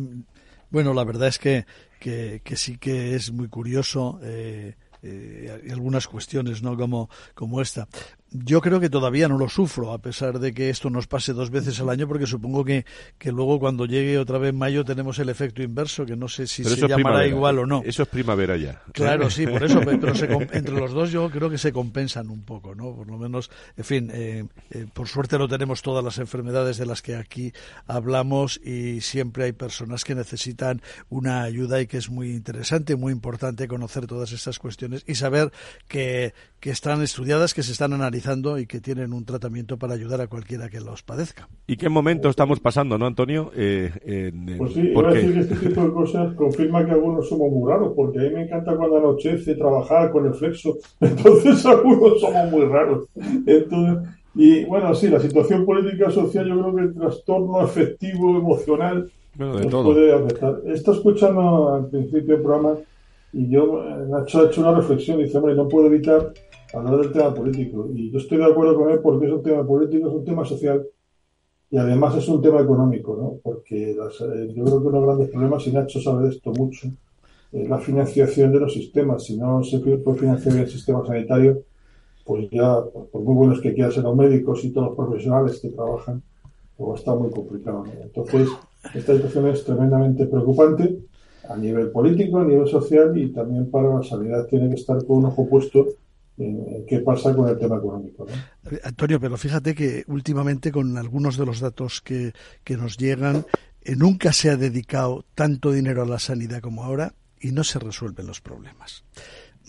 bueno, la verdad es que, que, sí que es muy curioso. Eh, algunas cuestiones no como, como esta yo creo que todavía no lo sufro, a pesar de que esto nos pase dos veces al año, porque supongo que, que luego cuando llegue otra vez mayo tenemos el efecto inverso, que no sé si se llamará igual o no. Eso es primavera ya. Claro, sí, por eso, pero entre los dos yo creo que se compensan un poco, ¿no? Por lo menos, en fin, eh, eh, por suerte no tenemos todas las enfermedades de las que aquí hablamos y siempre hay personas que necesitan una ayuda y que es muy interesante, muy importante conocer todas estas cuestiones y saber que, que están estudiadas, que se están analizando y que tienen un tratamiento para ayudar a cualquiera que los padezca. ¿Y qué momento estamos pasando, no, Antonio? Eh, pues sí, iba a decir que este tipo de cosas confirma que algunos somos muy raros, porque a mí me encanta cuando anochece trabajar con el flexo, entonces algunos somos muy raros. Entonces, y bueno, sí, la situación política social, yo creo que el trastorno afectivo, emocional, nos puede afectar. Está escuchando al principio del programa y yo, eh, Nacho ha hecho una reflexión y dice, hombre, no puedo evitar hablar del tema político. Y yo estoy de acuerdo con él porque es un tema político, es un tema social y además es un tema económico, ¿no? Porque eh, yo creo que uno de los grandes problemas, y Nacho sabe de esto mucho, es la financiación de los sistemas. Si no se puede financiar el sistema sanitario, pues ya, por muy buenos que quieran ser los médicos y todos los profesionales que trabajan, pues está muy complicado. Entonces, esta situación es tremendamente preocupante a nivel político, a nivel social y también para la sanidad tiene que estar con un ojo puesto en qué pasa con el tema económico. Antonio, pero fíjate que últimamente con algunos de los datos que, que nos llegan, eh, nunca se ha dedicado tanto dinero a la sanidad como ahora y no se resuelven los problemas.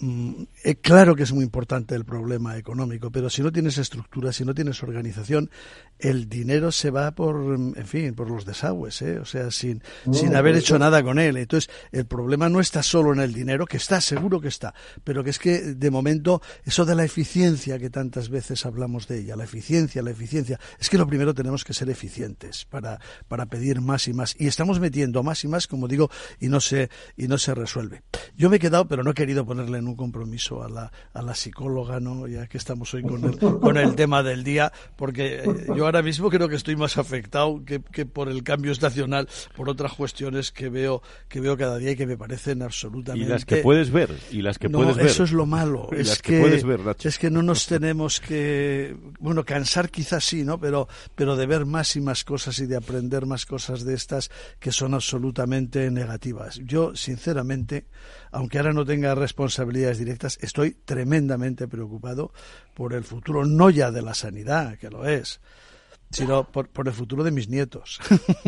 Mm, eh, claro que es muy importante el problema económico, pero si no tienes estructura, si no tienes organización, el dinero se va por, en fin, por los desagües, ¿eh? o sea, sin, sin haber hecho nada con él. Entonces, el problema no está solo en el dinero, que está, seguro que está, pero que es que de momento eso de la eficiencia que tantas veces hablamos de ella, la eficiencia, la eficiencia, es que lo primero tenemos que ser eficientes para, para pedir más y más. Y estamos metiendo más y más, como digo, y no se, y no se resuelve. Yo me he quedado, pero no he querido ponerle en un compromiso a la, a la psicóloga, ¿no? Ya que estamos hoy con el, con el tema del día, porque eh, yo ahora mismo creo que estoy más afectado que, que, por el cambio estacional, por otras cuestiones que veo, que veo cada día y que me parecen absolutamente. Y las que puedes ver, y las que no, puedes ver. Eso es lo malo. es que, puedes ver, es que no nos tenemos que, bueno, cansar quizás sí, ¿no? Pero, pero de ver más y más cosas y de aprender más cosas de estas que son absolutamente negativas. Yo, sinceramente, aunque ahora no tenga responsabilidades directas, estoy tremendamente preocupado por el futuro, no ya de la sanidad, que lo es, sino por, por el futuro de mis nietos.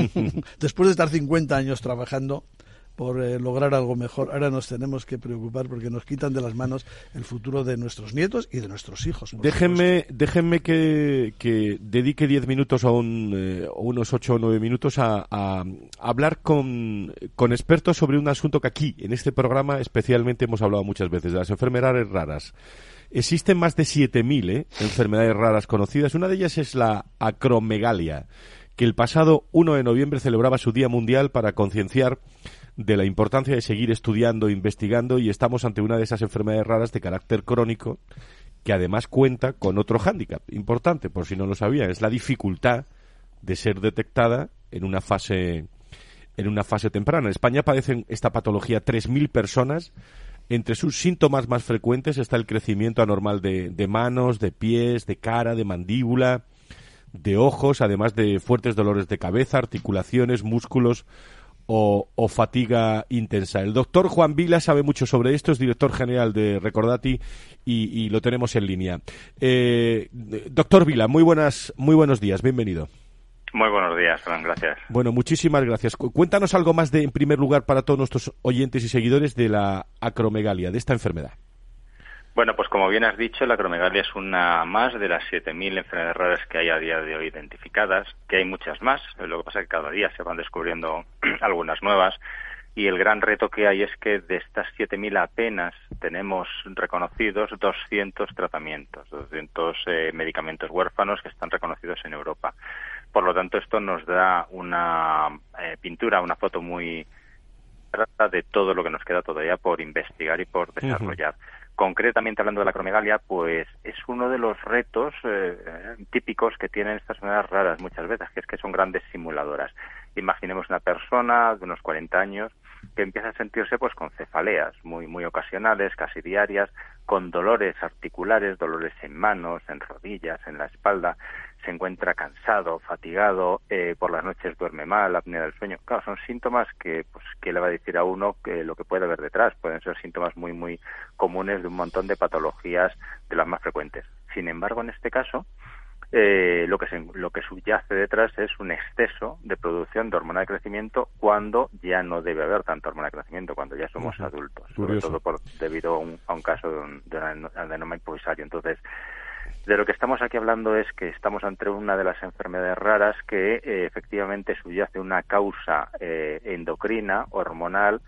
Después de estar 50 años trabajando, por eh, lograr algo mejor. Ahora nos tenemos que preocupar porque nos quitan de las manos el futuro de nuestros nietos y de nuestros hijos. Déjenme, déjenme que, que dedique diez minutos o un, eh, unos ocho o nueve minutos a, a, hablar con, con expertos sobre un asunto que aquí, en este programa, especialmente hemos hablado muchas veces, de las enfermedades raras. Existen más de 7.000 ¿eh? enfermedades raras conocidas. Una de ellas es la acromegalia, que el pasado 1 de noviembre celebraba su Día Mundial para concienciar de la importancia de seguir estudiando, investigando y estamos ante una de esas enfermedades raras de carácter crónico que además cuenta con otro hándicap importante, por si no lo sabía, es la dificultad de ser detectada en una fase en una fase temprana. En España padecen esta patología 3.000 personas Entre sus síntomas más frecuentes está el crecimiento anormal de, de manos, de pies, de cara, de mandíbula, de ojos, además de fuertes dolores de cabeza, articulaciones, músculos o, fatiga intensa. El doctor Juan Vila sabe mucho sobre esto, es director general de Recordati y, lo tenemos en línea. Eh, doctor Vila, muy, buenas, muy buenos días, bienvenido. Muy buenos días, Fran, gracias. Bueno, muchísimas gracias. Cuéntanos algo más de, en primer lugar, para todos nuestros oyentes y seguidores de la acromegalia, de esta enfermedad. Bueno, pues como bien has dicho, la acromegalia es una más de las 7.000 enfermedades raras que hay a día de hoy identificadas, que hay muchas más, lo que pasa es que cada día se van descubriendo algunas nuevas, y el gran reto que hay es que de estas 7.000 apenas tenemos reconocidos 200 tratamientos, 200 eh, medicamentos huérfanos que están reconocidos en Europa. Por lo tanto, esto nos da una eh, pintura, una foto muy de todo lo que nos queda todavía por investigar y por desarrollar. Concretamente hablando de la acromegalia, pues es uno de los retos eh, típicos que tienen estas enfermedades raras muchas veces, que es que son grandes simuladoras. Imaginemos una persona de unos 40 años que empieza a sentirse pues con cefaleas muy muy ocasionales, casi diarias, con dolores articulares, dolores en manos, en rodillas, en la espalda, se encuentra cansado, fatigado, eh, por las noches duerme mal, apnea del sueño. Claro, son síntomas que, pues, ¿qué le va a decir a uno que lo que puede haber detrás? Pueden ser síntomas muy, muy comunes de un montón de patologías de las más frecuentes. Sin embargo, en este caso, eh, lo que lo que subyace detrás es un exceso de producción de hormona de crecimiento cuando ya no debe haber tanta hormona de crecimiento cuando ya somos adultos sobre todo por, debido a un, a un caso de, un, de un adenoma improvisario entonces de lo que estamos aquí hablando es que estamos ante una de las enfermedades raras que eh, efectivamente subyace una causa eh, endocrina, hormonal,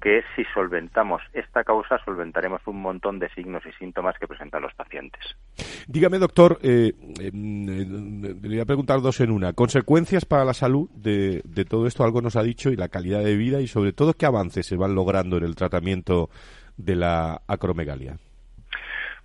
que si solventamos esta causa, solventaremos un montón de signos y síntomas que presentan los pacientes. Dígame, doctor, eh, le voy a preguntar dos en una. Consecuencias para la salud de, de todo esto, algo nos ha dicho, y la calidad de vida, y sobre todo, ¿qué avances se van logrando en el tratamiento de la acromegalia?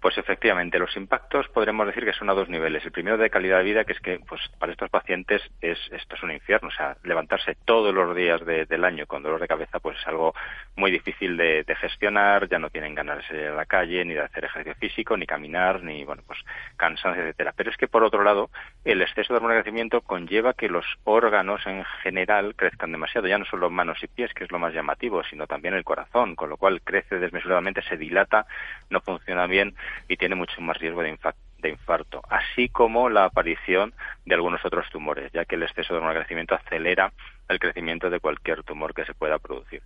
Pues efectivamente, los impactos podremos decir que son a dos niveles. El primero de calidad de vida, que es que pues para estos pacientes es esto es un infierno. O sea, levantarse todos los días del año con dolor de cabeza, pues es algo muy difícil de, gestionar. Ya no tienen ganas de salir a la calle, ni de hacer ejercicio físico, ni caminar, ni bueno, pues cansancio, etcétera. Pero es que por otro lado, el exceso de hormona crecimiento conlleva que los órganos en general crezcan demasiado. Ya no solo manos y pies, que es lo más llamativo, sino también el corazón, con lo cual crece desmesuradamente, se dilata, no funciona bien y tiene mucho más riesgo de, infarto, así como la aparición de algunos otros tumores, ya que el exceso de crecimiento acelera el crecimiento de cualquier tumor que se pueda producir.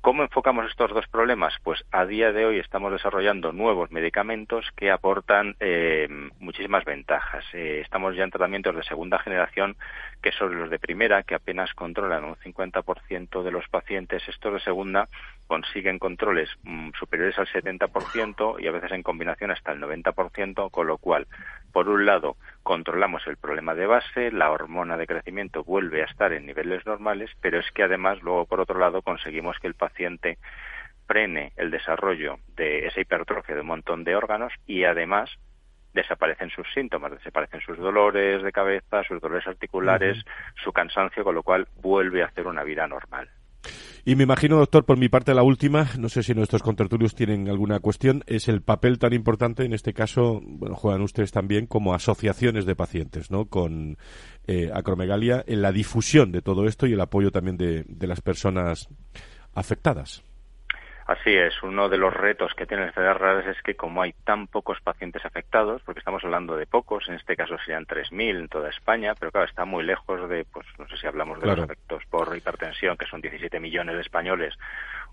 ¿Cómo enfocamos estos dos problemas? Pues a día de hoy estamos desarrollando nuevos medicamentos que aportan eh, muchísimas ventajas. Eh, estamos ya en tratamientos de segunda generación que son los de primera, que apenas controlan un 50% de los pacientes. Estos de segunda consiguen controles mm, superiores al 70% y a veces en combinación hasta el 90%, con lo cual, por un lado, controlamos el problema de base, la hormona de crecimiento vuelve a estar en niveles normales, pero es que además luego, por otro lado, conseguimos que el paciente frene el desarrollo de esa hipertrofia de un montón de órganos y además desaparecen sus síntomas, desaparecen sus dolores de cabeza, sus dolores articulares, su cansancio, con lo cual vuelve a hacer una vida normal. Y me imagino, doctor, por mi parte la última, no sé si nuestros contertulios tienen alguna cuestión, es el papel tan importante, en este caso, bueno, juegan ustedes también como asociaciones de pacientes, ¿no? Con eh, acromegalia en la difusión de todo esto y el apoyo también de las personas afectadas. Así es, uno de los retos que tienen las enfermedades raras es que como hay tan pocos pacientes afectados, porque estamos hablando de pocos, en este caso serían 3.000 en toda España, pero claro, está muy lejos de, pues no sé si hablamos de los efectos por hipertensión, que son 17 millones de españoles,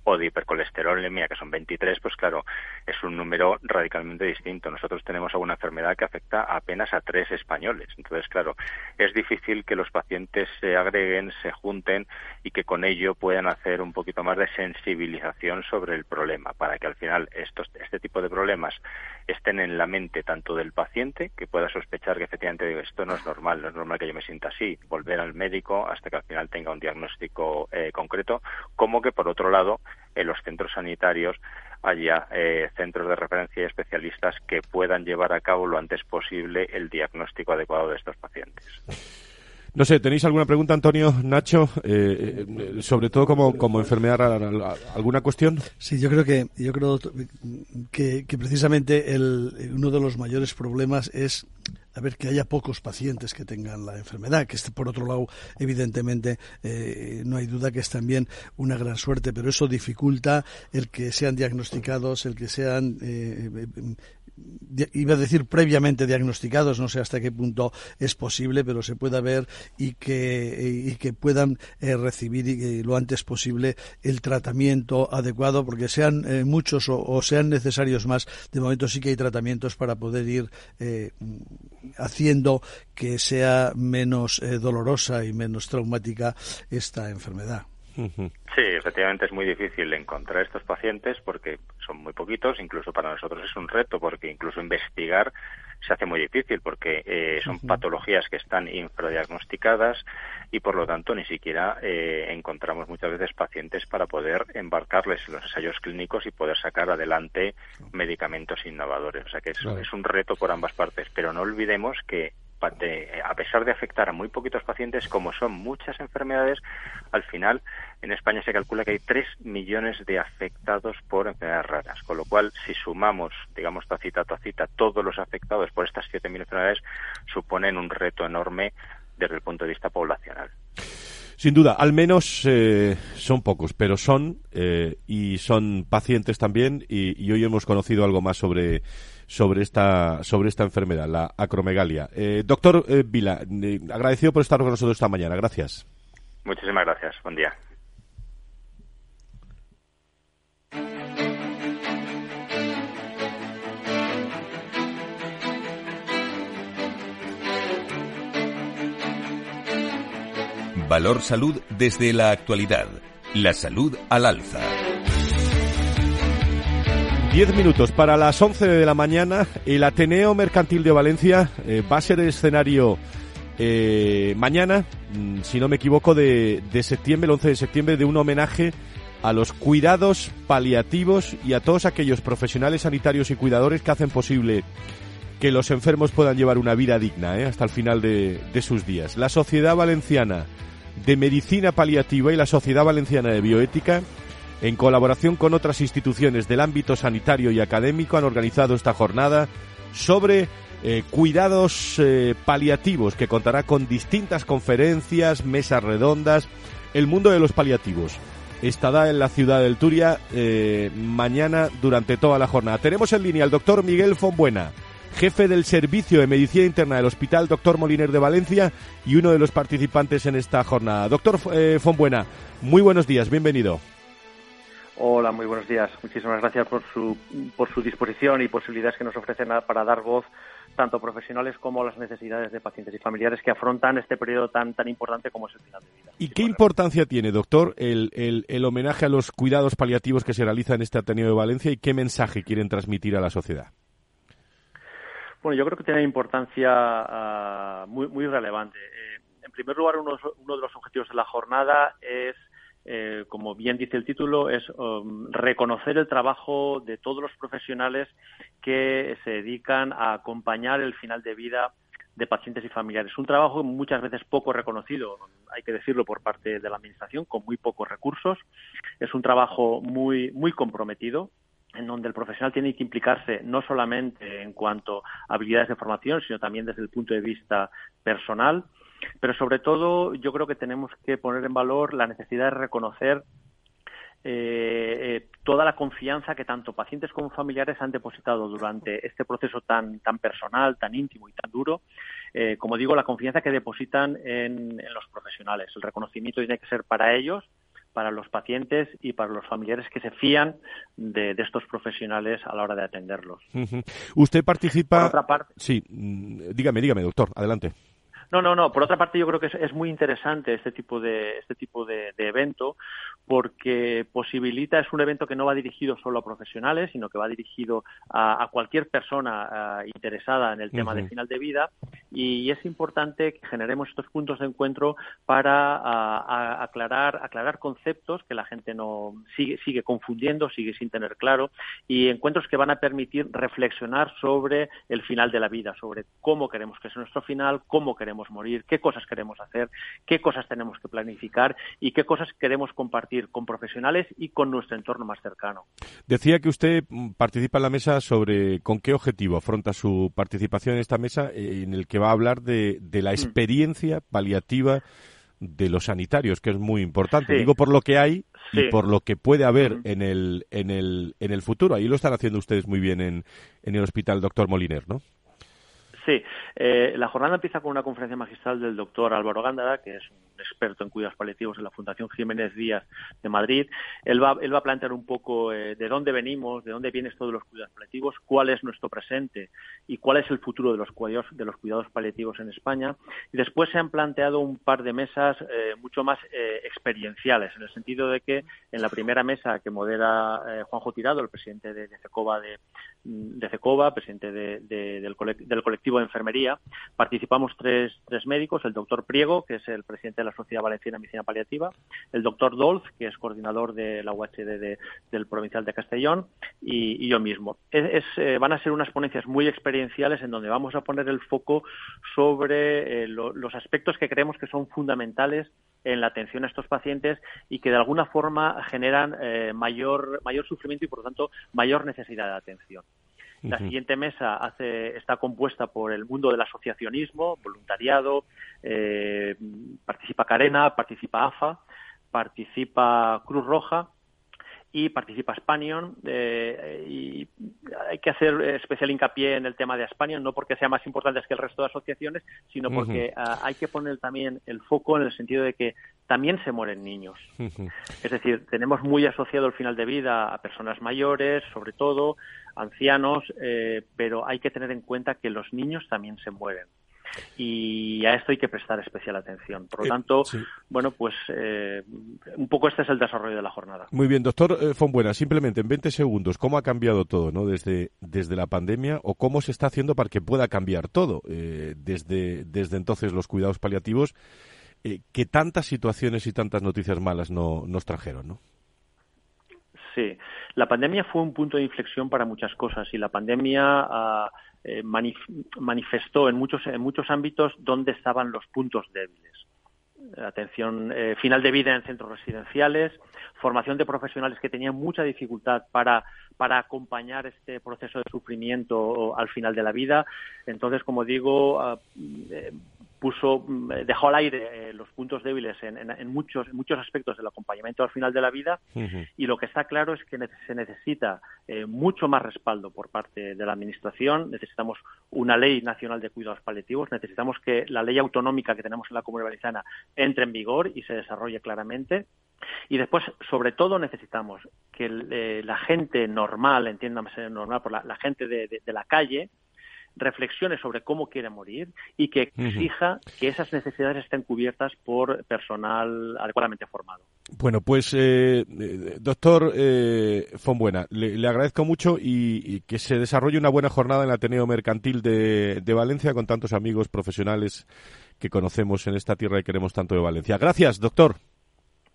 o de hipercolesterolemia, que son 23, pues claro, es un número radicalmente distinto. Nosotros tenemos alguna enfermedad que afecta apenas a tres españoles. Entonces, claro, es difícil que los pacientes se agreguen, se junten y que con ello puedan hacer un poquito más de sensibilización sobre el problema, para que al final estos, este tipo de problemas estén en la mente tanto del paciente, que pueda sospechar que efectivamente esto no es normal, no es normal que yo me sienta así, volver al médico hasta que al final tenga un diagnóstico eh, concreto, como que por otro lado en los centros sanitarios haya eh, centros de referencia y especialistas que puedan llevar a cabo lo antes posible el diagnóstico adecuado de estos pacientes. No sé, ¿tenéis alguna pregunta, Antonio, Nacho? Eh, eh, sobre todo como, como enfermedad rara, ¿alguna cuestión? Sí, yo creo que, yo creo que, precisamente el, uno de los mayores problemas es a ver que haya pocos pacientes que tengan la enfermedad, que este, por otro lado, evidentemente, eh, no hay duda que es también una gran suerte, pero eso dificulta el que sean diagnosticados, el que sean iba a decir previamente diagnosticados, no sé hasta qué punto es posible, pero se pueda ver y que, y que puedan eh, recibir lo antes posible el tratamiento adecuado, porque sean eh, muchos o, sean necesarios más, de momento sí que hay tratamientos para poder ir eh, haciendo que sea menos dolorosa y menos traumática esta enfermedad. Sí, efectivamente es muy difícil encontrar estos pacientes porque son muy poquitos, incluso para nosotros es un reto porque incluso investigar se hace muy difícil porque eh, son patologías que están infradiagnosticadas y por lo tanto ni siquiera eh, encontramos muchas veces pacientes para poder embarcarles en los ensayos clínicos y poder sacar adelante medicamentos innovadores. O sea que es un reto por ambas partes, pero no olvidemos que a pesar de afectar a muy poquitos pacientes, como son muchas enfermedades, al final en España se calcula que hay 3 millones de afectados por enfermedades raras, con lo cual si sumamos, digamos, tacita a tacita, todos los afectados por estas 7.000 enfermedades, suponen un reto enorme desde el punto de vista poblacional. Sin duda, al menos eh, son pocos, pero son eh, y son pacientes también y, hoy hemos conocido algo más sobre sobre esta sobre esta enfermedad, la acromegalia. Eh, doctor Vila, agradecido por estar con nosotros esta mañana. Gracias. Muchísimas gracias. Buen día. Valor Salud desde la actualidad. La salud al alza. Diez minutos para las once de la mañana. El Ateneo Mercantil de Valencia eh, va a ser el escenario eh, mañana, mm, si no me equivoco, de, septiembre, el 11 de septiembre, de un homenaje a los cuidados paliativos y a todos aquellos profesionales sanitarios y cuidadores que hacen posible que los enfermos puedan llevar una vida digna eh, hasta el final de sus días. La Sociedad Valenciana de Medicina Paliativa y la Sociedad Valenciana de Bioética, en colaboración con otras instituciones del ámbito sanitario y académico, han organizado esta jornada sobre eh, cuidados eh, paliativos, que contará con distintas conferencias, mesas redondas, el mundo de los paliativos. Estará en la ciudad del Turia eh, mañana durante toda la jornada. Tenemos en línea al doctor Miguel Fonbuena jefe del Servicio de Medicina Interna del Hospital Doctor Moliner de Valencia y uno de los participantes en esta jornada. Doctor Fonbuena, muy buenos días, bienvenido. Hola, muy buenos días. Muchísimas gracias por su, por su disposición y posibilidades que nos ofrecen para dar voz tanto a profesionales como a las necesidades de pacientes y familiares que afrontan este periodo tan, tan importante como es el final de vida. ¿Y qué importancia tiene, doctor, el, el, el homenaje a los cuidados paliativos que se realiza en este Ateneo de Valencia y qué mensaje quieren transmitir a la sociedad? Bueno, yo creo que tiene importancia ah, muy, muy relevante. Eh, en primer lugar, uno, uno, de los objetivos de la jornada es, eh, como bien dice el título, es um, reconocer el trabajo de todos los profesionales que se dedican a acompañar el final de vida de pacientes y familiares. Un trabajo muchas veces poco reconocido, hay que decirlo, por parte de la Administración, con muy pocos recursos. Es un trabajo muy, muy comprometido en donde el profesional tiene que implicarse no solamente en cuanto a habilidades de formación, sino también desde el punto de vista personal. Pero sobre todo yo creo que tenemos que poner en valor la necesidad de reconocer eh, eh, toda la confianza que tanto pacientes como familiares han depositado durante este proceso tan, tan personal, tan íntimo y tan duro. Eh, como digo, la confianza que depositan en los profesionales. El reconocimiento tiene que ser para ellos, para los pacientes y para los familiares que se fían de, estos profesionales a la hora de atenderlos. Usted participa. Por otra parte. Sí, mm, dígame, dígame, doctor, adelante. No, no, no. Por otra parte, yo creo que es, muy interesante este tipo de este tipo de, evento porque posibilita es un evento que no va dirigido solo a profesionales, sino que va dirigido a, cualquier persona interesada en el tema de final de vida. Y es importante que generemos estos puntos de encuentro para aclarar, aclarar conceptos que la gente no sigue, sigue confundiendo, sigue sin tener claro y encuentros que van a permitir reflexionar sobre el final de la vida, sobre cómo queremos que sea nuestro final, cómo queremos morir, qué cosas queremos hacer, qué cosas tenemos que planificar y qué cosas queremos compartir con profesionales y con nuestro entorno más cercano. Decía que usted mm, participa en la mesa sobre con qué objetivo afronta su participación en esta mesa eh, en el que va a hablar de, la mm. experiencia paliativa de los sanitarios, que es muy importante. Digo por lo que hay y por lo que puede haber en, el, en, el, en el futuro. Ahí lo están haciendo ustedes muy bien en, en el Hospital Doctor Moliner, ¿no? Sí, eh, la jornada empieza con una conferencia magistral del doctor Álvaro Gándara, que es un experto en cuidados paliativos en la Fundación Jiménez Díaz de Madrid. Él va, él va a plantear un poco eh, de dónde venimos, de dónde viene esto de los cuidados paliativos, cuál es nuestro presente y cuál es el futuro de los cuidados, de los cuidados paliativos en España. Y después se han planteado un par de mesas eh, mucho más experienciales, en el sentido de que en la primera mesa que modera Juanjo Tirado, el presidente de, de CECOBA de, de presidente del, del colectivo de enfermería. Participamos tres, tres médicos, el doctor Priego, que es el presidente de la Sociedad Valenciana de Medicina Paliativa, el doctor Dolz, que es coordinador de la UHD del Provincial de Castellón, y, yo mismo. Es, eh, van a ser unas ponencias muy experienciales en donde vamos a poner el foco sobre eh, los aspectos que creemos que son fundamentales en la atención a estos pacientes y que de alguna forma generan eh, mayor, mayor sufrimiento y por lo tanto mayor necesidad de atención. La siguiente mesa hace, está compuesta por el mundo del asociacionismo, voluntariado, eh, participa Carena, participa AFA, participa Cruz Roja y participa Spanion eh, y hay que hacer especial hincapié en el tema de Spanion no porque sea más importante que el resto de asociaciones sino porque ah, hay que poner también el foco en el sentido de que también se mueren niños. Es decir tenemos muy asociado el final de vida a personas mayores sobre todo ancianos, eh, pero hay que tener en cuenta que los niños también se mueren. Y a esto hay que prestar especial atención. Por lo eh, tanto, bueno, pues eh, un poco este es el desarrollo de la jornada. Muy bien, doctor Fonbuena, simplemente en 20 segundos, ¿cómo ha cambiado todo ¿no? desde, desde la pandemia o cómo se está haciendo para que pueda cambiar todo desde, desde entonces los cuidados paliativos que tantas situaciones y tantas noticias malas no, nos trajeron? ¿no? Sí, la pandemia fue un punto de inflexión para muchas cosas y la pandemia ah, eh, manifestó en muchos, en muchos ámbitos dónde estaban los puntos débiles. Atención eh, final de vida en centros residenciales, formación de profesionales que tenían mucha dificultad para, para acompañar este proceso de sufrimiento al final de la vida. Entonces, como digo, ah, eh, puso, mm, dejó al aire eh, los puntos débiles en, muchos, muchos aspectos del acompañamiento al final de la vida. Y lo que está claro es que se necesita eh, mucho más respaldo por parte de la Administración, necesitamos una ley nacional de cuidados paliativos, necesitamos que la ley autonómica que tenemos en la Comunidad Valenciana entre en vigor y se desarrolle claramente. Y después, sobre todo, necesitamos que eh, la gente normal, entiéndame normal, por la, gente de la calle, reflexione sobre cómo quiere morir y que exija que esas necesidades estén cubiertas por personal adecuadamente formado. Bueno, pues eh, eh doctor eh, Fonbuena, le, agradezco mucho y, que se desarrolle una buena jornada en el Ateneo Mercantil de, de Valencia con tantos amigos profesionales que conocemos en esta tierra y queremos tanto de Valencia. Gracias, doctor.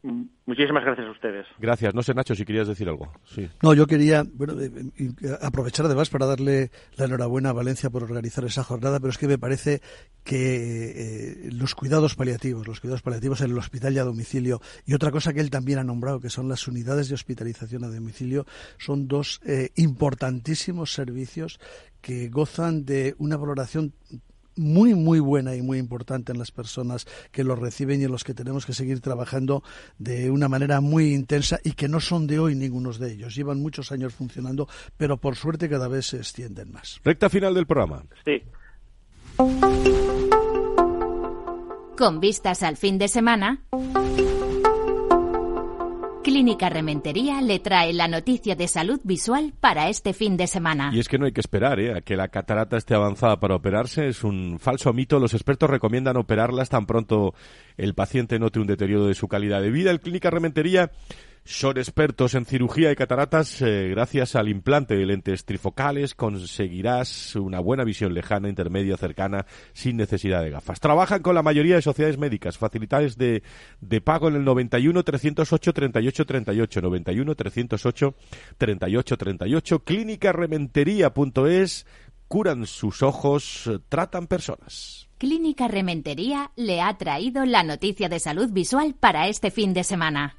Muchísimas gracias a ustedes. Gracias. No sé, Nacho, si querías decir algo. Sí. No, yo quería bueno, aprovechar además para darle la enhorabuena a Valencia por organizar esa jornada, pero es que me parece que eh, los cuidados paliativos, los cuidados paliativos en el hospital y a domicilio, y otra cosa que él también ha nombrado, que son las unidades de hospitalización a domicilio, son dos eh, importantísimos servicios que gozan de una valoración muy, muy buena y muy importante en las personas que lo reciben y en los que tenemos que seguir trabajando de una manera muy intensa y que no son de hoy ningunos de ellos. Llevan muchos años funcionando, pero por suerte cada vez se extienden más. Recta final del programa. Sí. Con vistas al fin de semana. Clínica Rementería le trae la noticia de salud visual para este fin de semana. Y es que no hay que esperar ¿eh? a que la catarata esté avanzada para operarse. Es un falso mito. Los expertos recomiendan operarlas tan pronto el paciente note un deterioro de su calidad de vida. El Clínica Rementería Son expertos en cirugía y cataratas. Eh, gracias al implante de lentes trifocales conseguirás una buena visión lejana, intermedia, cercana, sin necesidad de gafas. Trabajan con la mayoría de sociedades médicas. Facilidades de, de pago en el 91 308 38 38. 91 308 38 38. Clínica Rementería.es. Curan sus ojos, tratan personas. Clínica Rementería le ha traído la noticia de salud visual para este fin de semana.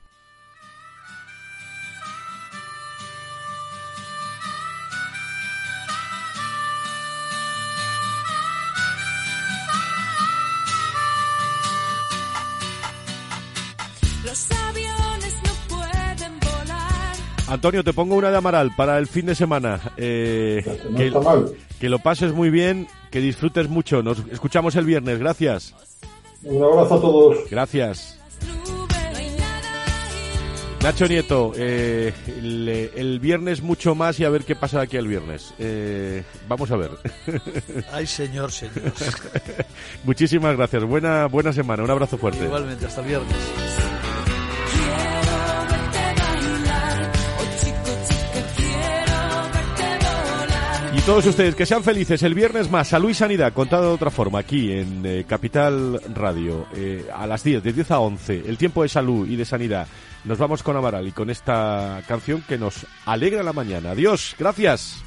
Antonio, te pongo una de Amaral para el fin de semana. Eh, que, que lo pases muy bien, que disfrutes mucho. Nos escuchamos el viernes. Gracias. Un abrazo a todos. Gracias. Nacho Nieto, eh, el, viernes mucho más y a ver qué pasa aquí el viernes. Eh, vamos a ver. Ay, señor, señor. Muchísimas gracias. Buena, buena semana. Un abrazo fuerte. Igualmente, hasta el viernes. Todos ustedes que sean felices el viernes más, salud y sanidad, contado de otra forma, aquí en eh, Capital Radio, eh, a las 10, de 10 a 11, el tiempo de salud y de sanidad. Nos vamos con Amaral y con esta canción que nos alegra la mañana. Adiós, gracias.